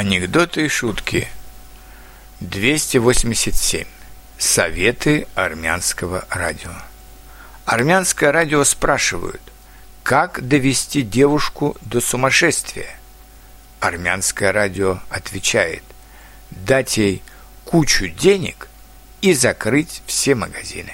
Анекдоты и шутки. 287. Советы армянского радио. Армянское радио спрашивают, как довести девушку до сумасшествия? Армянское радио отвечает, дать ей кучу денег и закрыть все магазины.